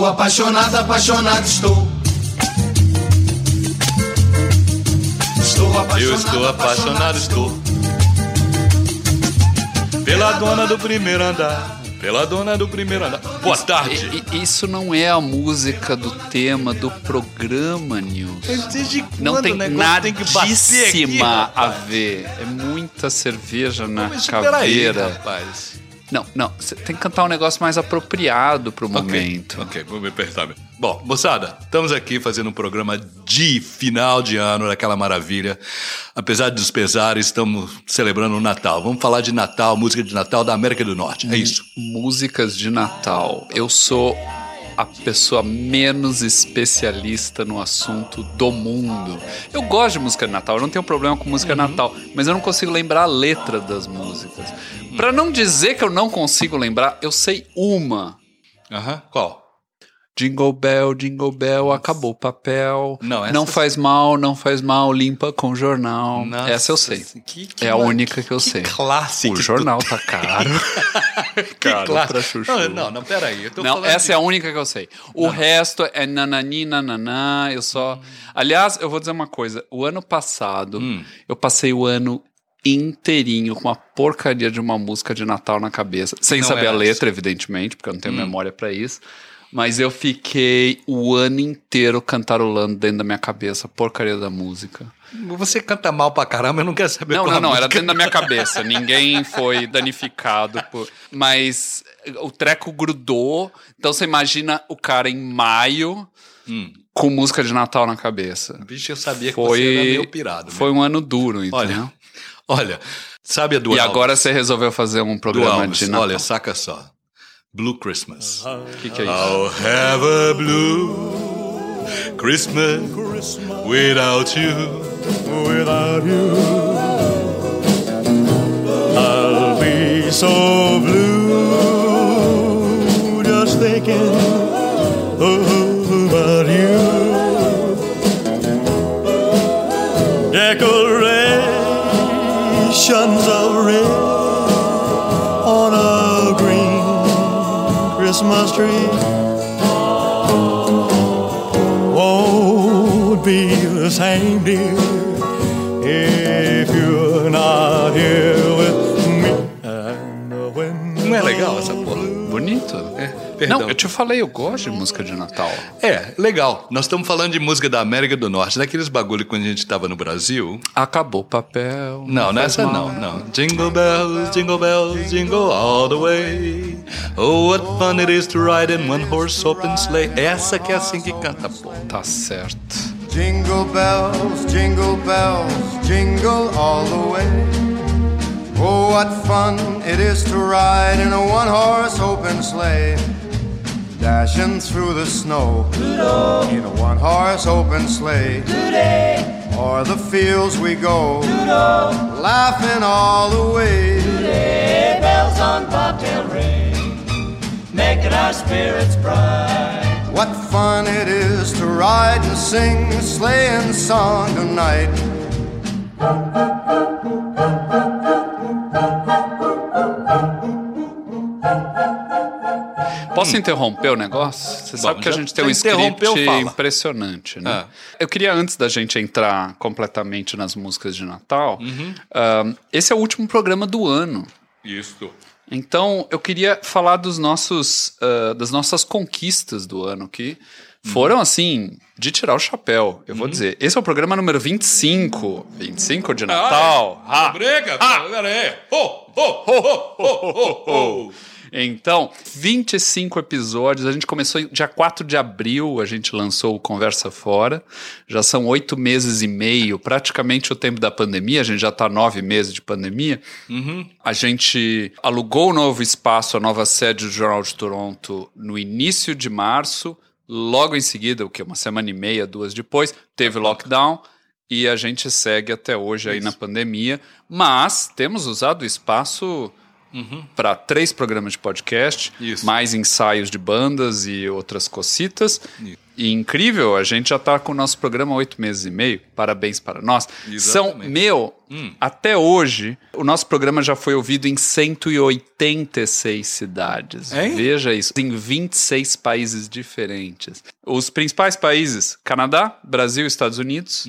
Estou apaixonado, apaixonado estou. Estou apaixonado, Eu estou apaixonado, estou. Pela dona do primeiro andar. Pela dona do primeiro andar. Boa tarde. Isso não é a música do tema do programa, News. Desde Não tem que bater aqui, a ver. É muita cerveja na Mas caveira. rapaz. Não, não. Você tem que cantar um negócio mais apropriado pro momento. Ok, vou me apertar. mesmo. Bom, moçada, estamos aqui fazendo um programa de final de ano, daquela maravilha. Apesar dos pesares, estamos celebrando o Natal. Vamos falar de Natal, música de Natal da América do Norte. É isso. Músicas de Natal. Eu sou a pessoa menos especialista no assunto do mundo. Eu gosto de música de Natal, eu não tenho problema com música de Natal, mas eu não consigo lembrar a letra das músicas. Pra não dizer que eu não consigo lembrar, eu sei uma. Aham. Qual? Jingle Bell, Jingle Bell, acabou o papel. Não, essa- não faz mal, não faz mal, limpa com jornal. Nossa, essa eu sei. que- que é a única que eu sei. clássico. O jornal tá caro. Que caro clássico. pra chuchu. Não, não, não, peraí. Eu tô Não, essa de- é a única que eu sei. O resto é nanani, nananã, eu só... Aliás, eu vou dizer uma coisa. O ano passado, Hum. eu passei o ano inteirinho com uma porcaria de uma música de Natal na cabeça. Sem Não saber a letra, evidentemente, porque eu não tenho Hum. memória pra isso. Mas eu fiquei o ano inteiro cantarolando dentro da minha cabeça a porcaria da música. Você canta mal pra caramba, eu não quero saber Não, não, não, era música. dentro da minha cabeça. Ninguém foi danificado por. Mas o treco grudou. Então você imagina o cara em maio Hum. com música de Natal na cabeça. Bicho, eu sabia que Foi, você era meio pirado. foi um ano duro, então. Olha, olha, sabe a do E Elvis? agora você resolveu fazer um programa de Natal. Olha, saca só. Blue Christmas. Que, que é isso? I'll have a blue Christmas without you. without you. I'll be so blue just thinking about you. Decorations of red Christmas tree. won't be the same, dear, if you're not here with me. And when Não é legal essa porra? Bonito. É, perdão. Não, eu te falei, eu gosto de música de Natal. É, legal. Nós estamos falando de música da América do Norte, daqueles bagulho quando a gente estava no Brasil. Acabou o papel. Não, faz nessa mal. não, não. Jingle bells, jingle bells, jingle all the way. Oh, what fun it is to ride in one horse open sleigh. Essa que é assim que canta, pô. Tá certo. Jingle bells, jingle bells, jingle all the way. Oh, what fun it is to ride in a one horse open sleigh. Dashing through the snow in a one horse open sleigh. O'er the fields we go, laughing all the way. bells on bobtail ring, making our spirits bright. What fun it is to ride and sing a sleighing song tonight. Posso interromper o negócio? Você sabe que a gente tem um script impressionante, né? Ah. Eu queria, antes da gente entrar completamente nas músicas de Natal, Uhum. esse é o último programa do ano. Isso. Então, eu queria falar dos nossos, ah, das nossas conquistas do ano, que foram, assim, de tirar o chapéu. Eu vou dizer, esse é o programa número 25. 25 de Natal. Ah! Briga, pera aí. Ho, ho, ho, ho, ho, ho. Então, 25 episódios. A gente começou dia 4 de abril, a gente lançou o Conversa Fora. Já são oito meses e meio, praticamente o tempo da pandemia. A gente já está nove meses de pandemia. A gente alugou o novo espaço, a nova sede do Jornal de Toronto, no início de março. Logo em seguida, o que? Uma semana e meia, duas depois, teve lockdown. E a gente segue até hoje aí na pandemia. Mas temos usado o espaço para três programas de podcast, Isso. mais ensaios de bandas e outras cocitas. e incrível, a gente já tá com o nosso programa há oito meses e meio. Parabéns para nós. São, Exatamente. meu, até hoje, o nosso programa já foi ouvido em 186 cidades. Hein? Veja isso, em 26 países diferentes. Os principais países: Canadá, Brasil, Estados Unidos,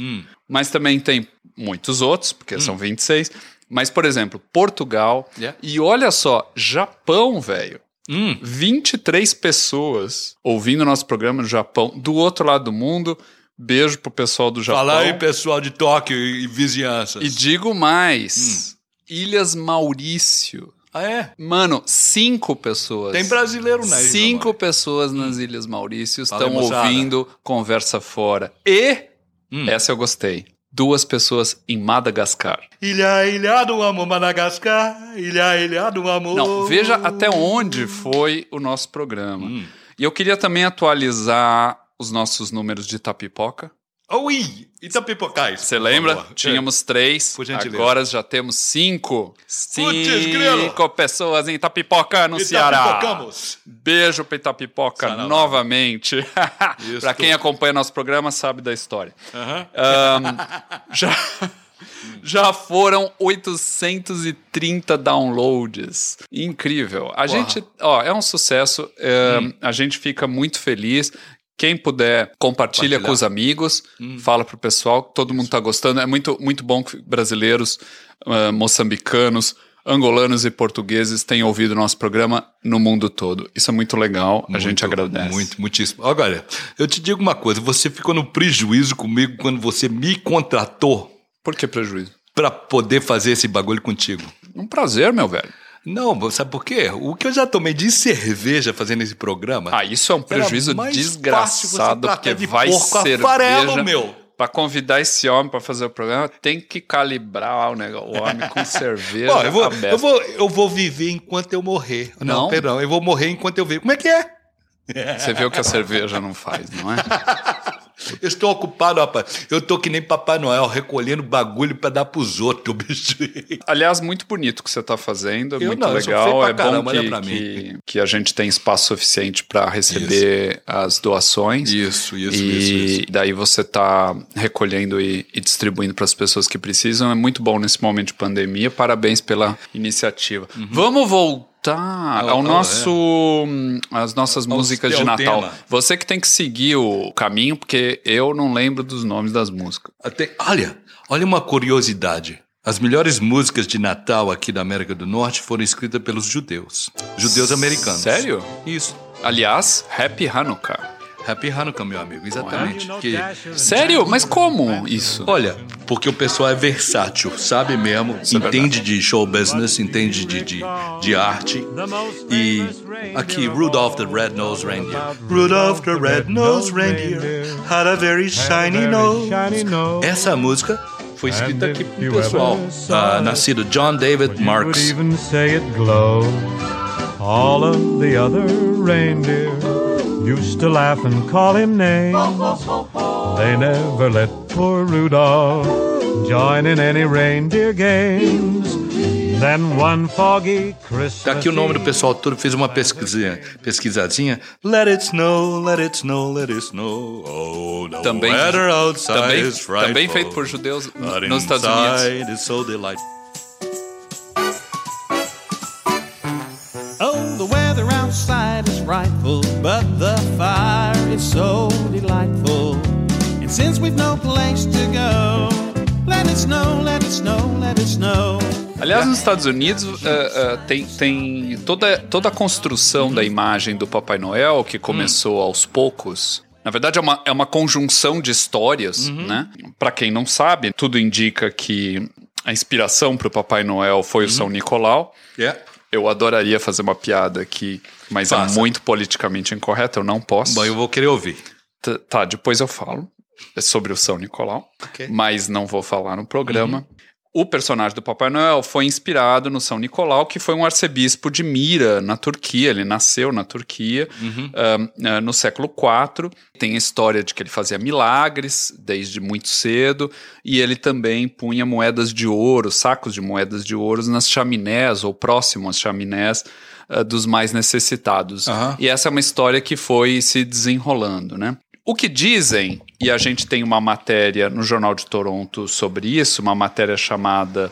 mas também tem muitos outros, porque são 26. Mas, por exemplo, Portugal. Yeah. E olha só, Japão, velho. Hum. 23 pessoas ouvindo nosso programa no Japão, do outro lado do mundo. Beijo pro pessoal do Japão. Fala aí, pessoal de Tóquio e vizinhanças. E digo mais: Ilhas Maurício. Ah, é? Mano, cinco pessoas. Tem brasileiro na ilha, Cinco mano. pessoas nas Ilhas Maurício estão ouvindo Conversa Fora. E, Hum. essa eu gostei, duas pessoas em Madagascar. Ilha, ilha do amor, Madagascar. Ilha, ilha do amor. Não, veja até onde foi o nosso programa. Hum. E eu queria também atualizar os nossos números de tapipoca. Oi! Itapipocais. Você por lembra? favor. Tínhamos três, Por gentileza. agora já temos cinco. Cinco pessoas em Tapipoca, no Ceará. Beijo pra Itapipoca novamente. Pra quem acompanha nosso programa sabe da história. Ahn, já, já foram 830 downloads. Incrível. A gente, ó, é um sucesso. é, Hum. A gente fica muito feliz. Quem puder, compartilha Compartilhar. Hum. com os amigos, fala pro pessoal todo mundo tá gostando. É muito, muito bom que brasileiros, ah, moçambicanos, angolanos e portugueses tenham ouvido nosso programa no mundo todo. Isso é muito legal. a gente agradece. Muito, muitíssimo. Agora, eu te digo uma coisa: você ficou no prejuízo comigo quando você me contratou Por que prejuízo? pra poder fazer esse bagulho contigo. Um prazer, meu velho. Não, sabe por quê? O que eu já tomei de cerveja fazendo esse programa. Ah, isso é um prejuízo desgraçado, porque de vai cerveja. farelo, meu. Pra convidar esse homem pra fazer o programa, tem que calibrar o, negócio, o homem com cerveja. Ó, eu, vou, eu, vou, eu vou viver enquanto eu morrer. Não, Não. perdão, eu vou morrer enquanto eu vivo. Como é que é? Você vê o que a cerveja não faz, não é? Eu estou ocupado, rapaz. Eu tô que nem Papai Noel, recolhendo bagulho pra dar pros outros, bicho. Aliás, muito bonito o que você tá fazendo, é Eu muito não, legal. É bom caramba, olha que, pra mim. que, que a gente tem espaço suficiente pra receber as doações. Isso, isso, e isso, isso. daí você tá recolhendo e, e distribuindo para as pessoas que precisam. É muito bom nesse momento de pandemia. Parabéns pela iniciativa. Vamos voltar ao Ao- ao- nosso hum, as nossas músicas de Natal. tema. Você que tem que seguir o caminho, porque eu não lembro dos nomes das músicas. Até, olha, olha uma curiosidade. As melhores músicas de Natal aqui da América do Norte foram escritas pelos judeus. Judeus americanos. Sério? Isso. Aliás, Happy Hanukkah. Happy Hanukkah, meu amigo, exatamente. Que- Sério? Mas como isso? olha, porque o pessoal é versátil, sabe mesmo, entende de show business, entende de, de, de arte. E aqui, Rudolph the Red-Nosed Reindeer. Rudolph the Red-Nosed Reindeer had a very shiny nose. Essa música foi escrita aqui pro pessoal. Ah, nascido John David Marks. even say it glows. All of the other reindeer used to laugh and call him names. They never let poor Rudolph join in any reindeer games. Then one foggy Christmas. Tá aqui o nome do pessoal todo, fez uma pesquisinha, pesquisadinha. Let it snow, let it snow, let it snow. Oh, the Também- weather outside Também, is frightful. também feito por judeus nos Estados Unidos. But the fire is so delightful. And since we've no place to go, let it snow, let it snow, let it snow. Aliás, nos Estados Unidos eh, eh, tem, tem toda, toda a construção da imagem do Papai Noel que começou aos poucos. Na verdade, é uma, é uma conjunção de histórias, né? Para quem não sabe, tudo indica que a inspiração para o Papai Noel foi o São Nicolau. Yeah. Eu adoraria fazer uma piada aqui, mas Faça. é muito politicamente incorreta, eu não posso. Bom, eu vou querer ouvir. T- Tá, depois eu falo É sobre o São Nicolau, Ok. mas não vou falar no programa. O personagem do Papai Noel foi inspirado no São Nicolau, que foi um arcebispo de Mira, na Turquia. Ele nasceu na Turquia ah, ah, no século IV. Tem a história de que ele fazia milagres desde muito cedo e ele também punha moedas de ouro, sacos de moedas de ouro nas chaminés ou próximo às chaminés ah, dos mais necessitados. Aham. E essa é uma história que foi se desenrolando, né? O que dizem, e a gente tem uma matéria no Jornal de Toronto sobre isso, uma matéria chamada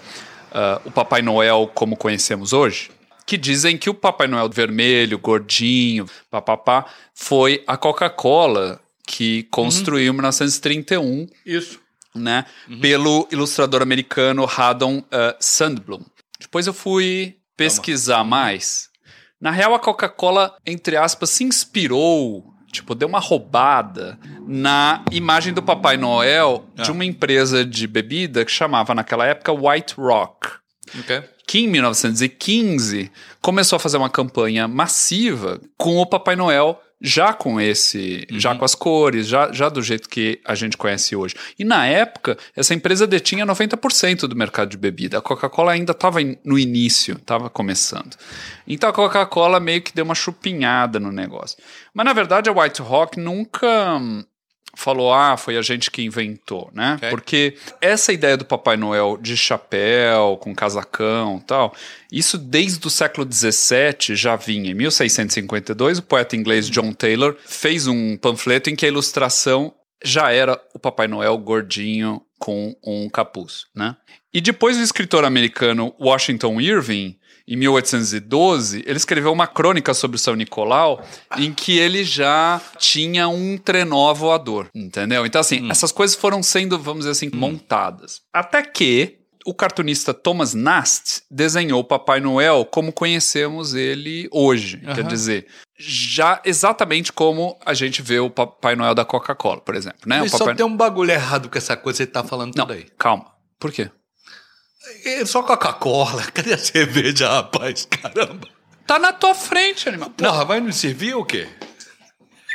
ah, O Papai Noel Como Conhecemos Hoje, que dizem que o Papai Noel vermelho, gordinho, papapá, foi a Coca-Cola que construiu em 1931 Isso. né, pelo ilustrador americano Haddon uh, Sandblom. Depois eu fui pesquisar mais. Na real, a Coca-Cola, entre aspas, se inspirou, tipo, deu uma roubada na imagem do Papai Noel de uma empresa de bebida que chamava naquela época White Rock Ok. Que em 1915 começou a fazer uma campanha massiva com o Papai Noel já com esse, já com as cores, já, já do jeito que a gente conhece hoje. E na época, essa empresa detinha 90% do mercado de bebida. A Coca-Cola ainda estava no início, estava começando. Então a Coca-Cola meio que deu uma chupinhada no negócio. Mas na verdade a White Rock nunca hum, falou, ah, foi a gente que inventou, né? Ok. Porque essa ideia do Papai Noel de chapéu, com casacão e tal, isso desde o século XVII já vinha. Em 1652, o poeta inglês John Taylor fez um panfleto em que a ilustração já era o Papai Noel gordinho com um capuz, né? E depois o escritor americano Washington Irving, em 1812, ele escreveu uma crônica sobre o São Nicolau em que ele já tinha um trenó voador, entendeu? Então, assim, essas coisas foram sendo, vamos dizer assim, montadas. Até que o cartunista Thomas Nast desenhou o Papai Noel como conhecemos ele hoje. Quer dizer, já exatamente como a gente vê o Papai Noel da Coca-Cola, por exemplo, né? Mas o só Papai... tem um bagulho errado com essa coisa que você tá falando Não, tudo aí. calma. Por quê? É só Coca-Cola. Cadê a cerveja, rapaz? Caramba. Tá na tua frente, animal. Porra, vai nos servir ou quê?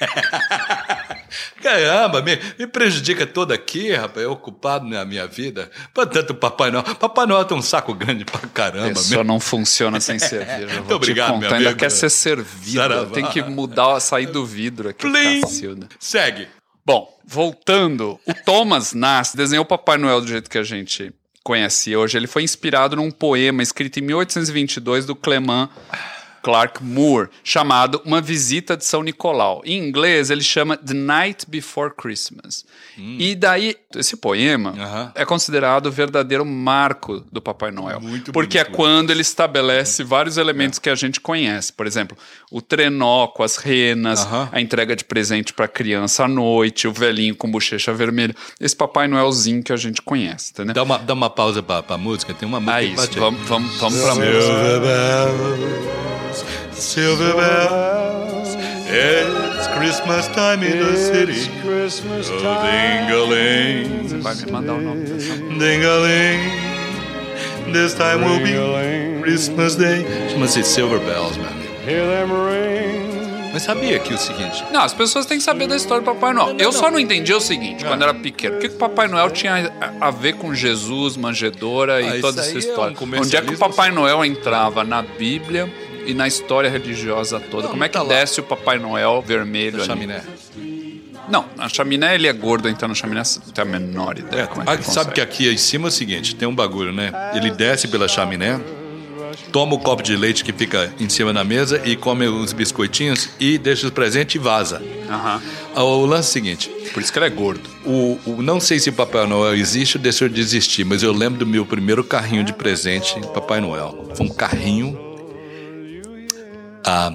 Caramba, me, me prejudica todo aqui, rapaz. Eu ocupado na minha vida. Portanto, Papai Noel. Papai Noel tem um saco grande pra caramba. Mesmo. não funciona sem cerveja. Muito vou obrigado, te contar. meu Ainda amigo. quer ser servido. Tem que mudar, sair do vidro aqui. Segue. Bom, voltando. O Thomas Nast desenhou o Papai Noel do jeito que a gente conhece hoje. Ele foi inspirado num poema escrito em 1822 do Clement Clark Moore, chamado Uma Visita de São Nicolau. Em inglês, ele chama The Night Before Christmas. E daí, esse poema Hum. Aham. é considerado o verdadeiro marco do Papai Noel. Muito porque é bonito. quando ele estabelece vários elementos que a gente conhece. Por exemplo, o trenó com as renas, Aham. a entrega de presente para criança à noite, o velhinho com bochecha vermelha. Esse Papai Noelzinho que a gente conhece, entendeu? Dá uma, dá uma pausa pra, pra música. Tem uma música. Ah, isso. Vamos, vamos, vamos pra música. Silver bells, it's Christmas time in the city. Christmas Oh, ding-a-ling, Vai me mandar o nome dessa ding-a-ling, this time will be Ding-a-ling. Christmas Day. Chama-se Silver Bells, meu amigo. Hear them ring. Mas sabia que o seguinte... Não, as pessoas têm que saber da história do Papai Noel. Eu só não entendi o seguinte, quando era pequeno. O que, que o Papai Noel tinha a ver com Jesus, manjedora e Ah, toda essa aí é um história? Onde é que o Papai Noel entrava na Bíblia e na história religiosa toda? Não, Como é que tá lá. desce o Papai Noel vermelho ali? chaminé. Não, na chaminé ele é gordo, então na chaminé você tem a menor ideia É, como é que ah, ele sabe que aqui em cima é o seguinte, tem um bagulho, né? Ele desce pela chaminé, toma o copo de leite que fica em cima da mesa e come os biscoitinhos e deixa os presentes e vaza. Ah, O lance é o seguinte, Por isso que ele é gordo. o, o- não sei se Papai Noel existe ou deixou de existir, mas eu lembro do meu primeiro carrinho de presente Papai Noel. Foi um carrinho ah,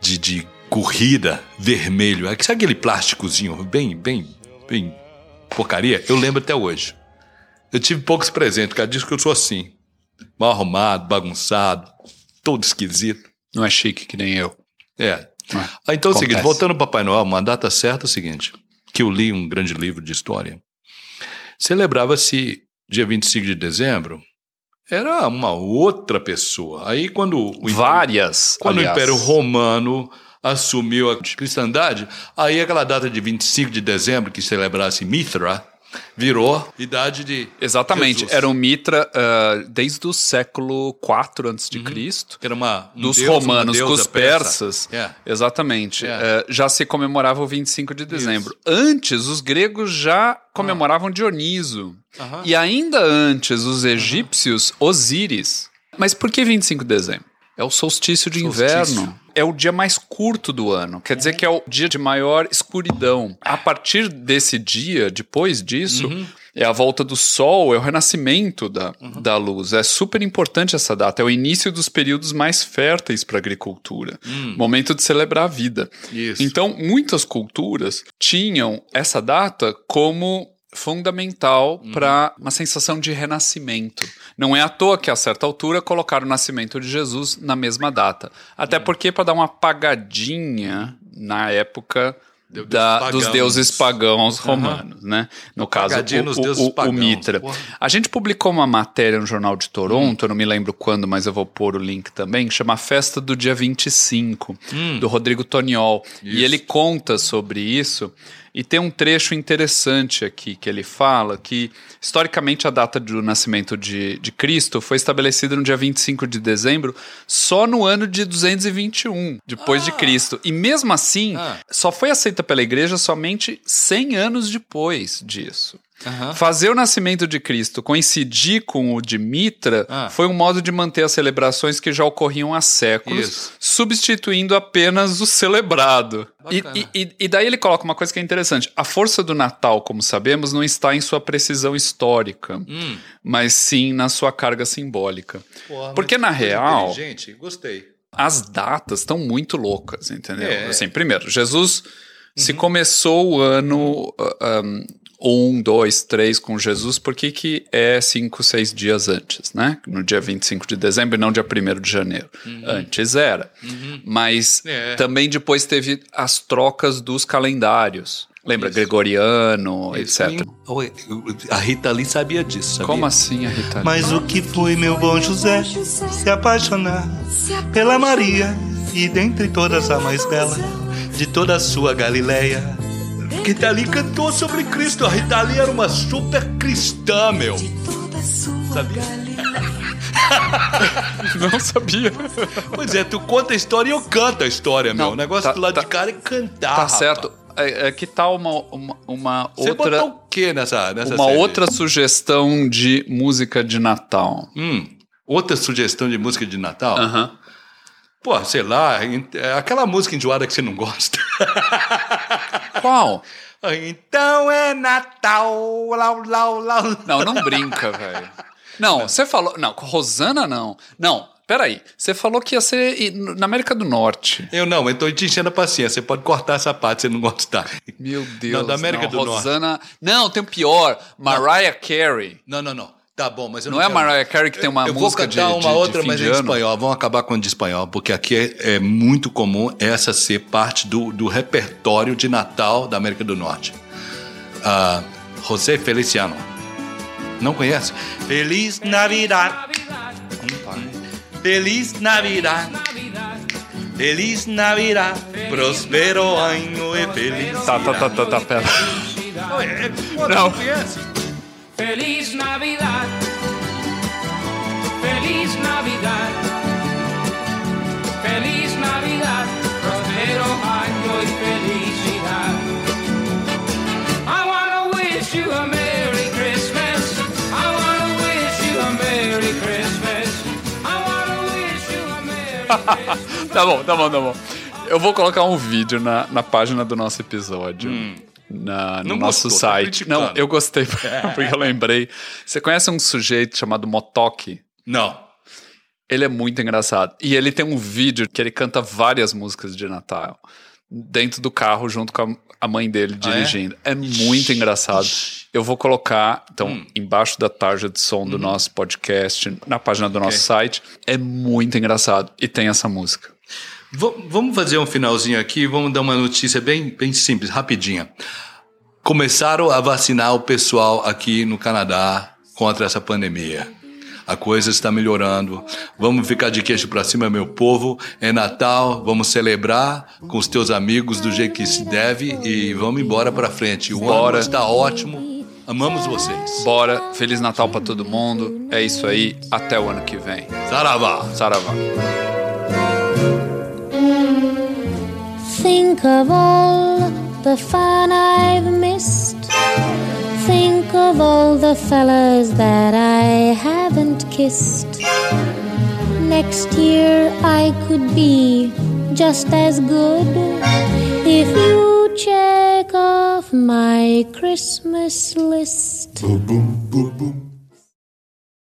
de, de corrida vermelho. Sabe aquele plásticozinho bem, bem, bem porcaria? Eu lembro até hoje. Eu tive poucos presentes, cara. Diz que eu sou assim. Mal arrumado, bagunçado, todo esquisito. Não é chique que nem eu. É. Ah, então é o seguinte, voltando ao Papai Noel, uma data certa é o seguinte, que eu li um grande livro de história. Celebrava-se dia 25 de dezembro, era uma outra pessoa. Aí quando o, Várias. quando aliás. o Império Romano assumiu a cristandade, aí aquela data de 25 de dezembro, que celebrasse Mithra, virou idade de Exatamente. Jesus. Era um mitra ah, desde o século IV antes de Cristo. Que era uma, um dos deus, uma romanos com deusa os persa. persas. É. Exatamente. É. Eh, já se comemorava o 25 de dezembro. Antes, os gregos já comemoravam Dioniso. E ainda antes, os egípcios, Osíris. Mas por que 25 de dezembro? É o solstício de Solstício. inverno. É o dia mais curto do ano. Quer dizer que é o dia de maior escuridão. A partir desse dia, depois disso, Uhum. é a volta do sol, é o renascimento da, Uhum. da luz. É super importante essa data. É o início dos períodos mais férteis para a agricultura. Momento de celebrar a vida. Hum. Isso. Então, muitas culturas tinham essa data como fundamental Uhum. para uma sensação de renascimento. Não é à toa que a certa altura colocaram o nascimento de Jesus na mesma data. Até Uhum. porque para dar uma apagadinha na época Deu- da- dos deuses pagãos romanos, né? No caso, o, o- o- o Mitra. porra. A gente publicou uma matéria no Jornal de Toronto, eu não me lembro quando, mas eu vou pôr o link também, que chama Festa do Dia 25, do Rodrigo Toniol. E ele conta sobre isso. E tem um trecho interessante aqui que ele fala que, historicamente, a data do nascimento de, de Cristo foi estabelecida no dia 25 de dezembro, só no ano de 221 depois de Cristo. E mesmo assim, Ah. só foi aceita pela igreja somente 100 anos depois disso. Aham. Fazer o nascimento de Cristo coincidir com o de Mitra Ah. foi um modo de manter as celebrações que já ocorriam há séculos, Isso. substituindo apenas o celebrado. E, e- e- daí ele coloca uma coisa que é interessante. A força do Natal, como sabemos, não está em sua precisão histórica, Hum. mas sim na sua carga simbólica. Porra, Porque, na real, Gente, gostei. as datas estão muito loucas, entendeu? É. Assim, primeiro, Jesus se começou o ano uh, um, um, dois, três com Jesus, por que, que é cinco, seis dias antes, né? No dia 25 de dezembro e não dia 1 de janeiro. Antes era. Mas É. também depois teve as trocas dos calendários. Lembra? Gregoriano, etc. Oi, A Rita Lee sabia disso, sabia? Como assim a Rita? Lee? Mas o que foi meu bom José se apaixonar pela Maria e dentre todas a mais bela de toda a sua Galileia. Rita Lee cantou sobre Cristo. A Rita Lee era uma super cristã, meu. Sabia? Não sabia. Pois é, tu conta a história e eu canto a história, meu. Não, o negócio tá- do lado tá- de cara é cantar. Tá rapaz. certo. É, é, que tal uma, uma, uma Você outra. botou o quê nessa, nessa Uma série? outra sugestão de música de Natal. Hum, outra sugestão de música de Natal? Aham. Pô, sei lá, é aquela música enjoada que você não gosta. Qual? então é Natal, lau, lau, lau. Não, não brinca, velho. Não, você falou. Não, Rosana não. Não, peraí. Você falou que ia ser na América do Norte. Eu não, eu tô te enchendo a paciência. Você pode cortar essa parte se você não gostar. Meu Deus. Não, da América não, do Norte. Rosana. Não, tem o pior. Mariah Carey. Não, não, não. Tá bom, mas eu Não não é quero- Mariah Carey que tem uma eu música vou cantar de- uma de- de outra, fim mas de é em espanhol. Vamos acabar com a de espanhol, porque aqui é, é muito comum essa ser parte do, do repertório de Natal da América do Norte. Ah, José Feliciano. Não conhece? Feliz Navidad. Feliz Navidad. Feliz Navidad. Prospero ano e feliz. Tá, tá, tá, tá, tá, pera. Não. conhece? Feliz Navidad. Navidad. Feliz Navidad. Prospero año y felicidad. I wanna wish you a Merry Christmas. I wanna wish you a Merry Christmas. I wanna wish you a Merry Tá bom, tá bom, tá bom. Eu vou colocar um vídeo na, na página do nosso episódio. Na, no Não nosso gostou, tá site. Não, eu gostei, porque eu lembrei. Você conhece um sujeito chamado Motoki? Não. Ele é muito engraçado. E ele tem um vídeo que ele canta várias músicas de Natal dentro do carro junto com a- mãe dele Ah, é? dirigindo. é? muito engraçado. Eu vou colocar, então, Hum. embaixo da tarja de som do nosso podcast, na página do nosso site. É muito engraçado. E tem essa música. V- vamos fazer um finalzinho aqui, vamos dar uma notícia bem, bem simples, rapidinha. Começaram a vacinar o pessoal aqui no Canadá contra essa pandemia. A coisa está melhorando. Vamos ficar de queixo para cima, meu povo. É Natal, vamos celebrar com os teus amigos do jeito que se deve e vamos embora para frente. O Bora. ano está ótimo. Amamos vocês. Bora, Feliz Natal pra todo mundo. É isso aí. Até o ano que vem. Saravá. Saravá. Think of all the fun I've missed. Think of all the fellas that I haven't kissed. next year I could be just as good if you check off my Christmas list. Boom, boom, boom.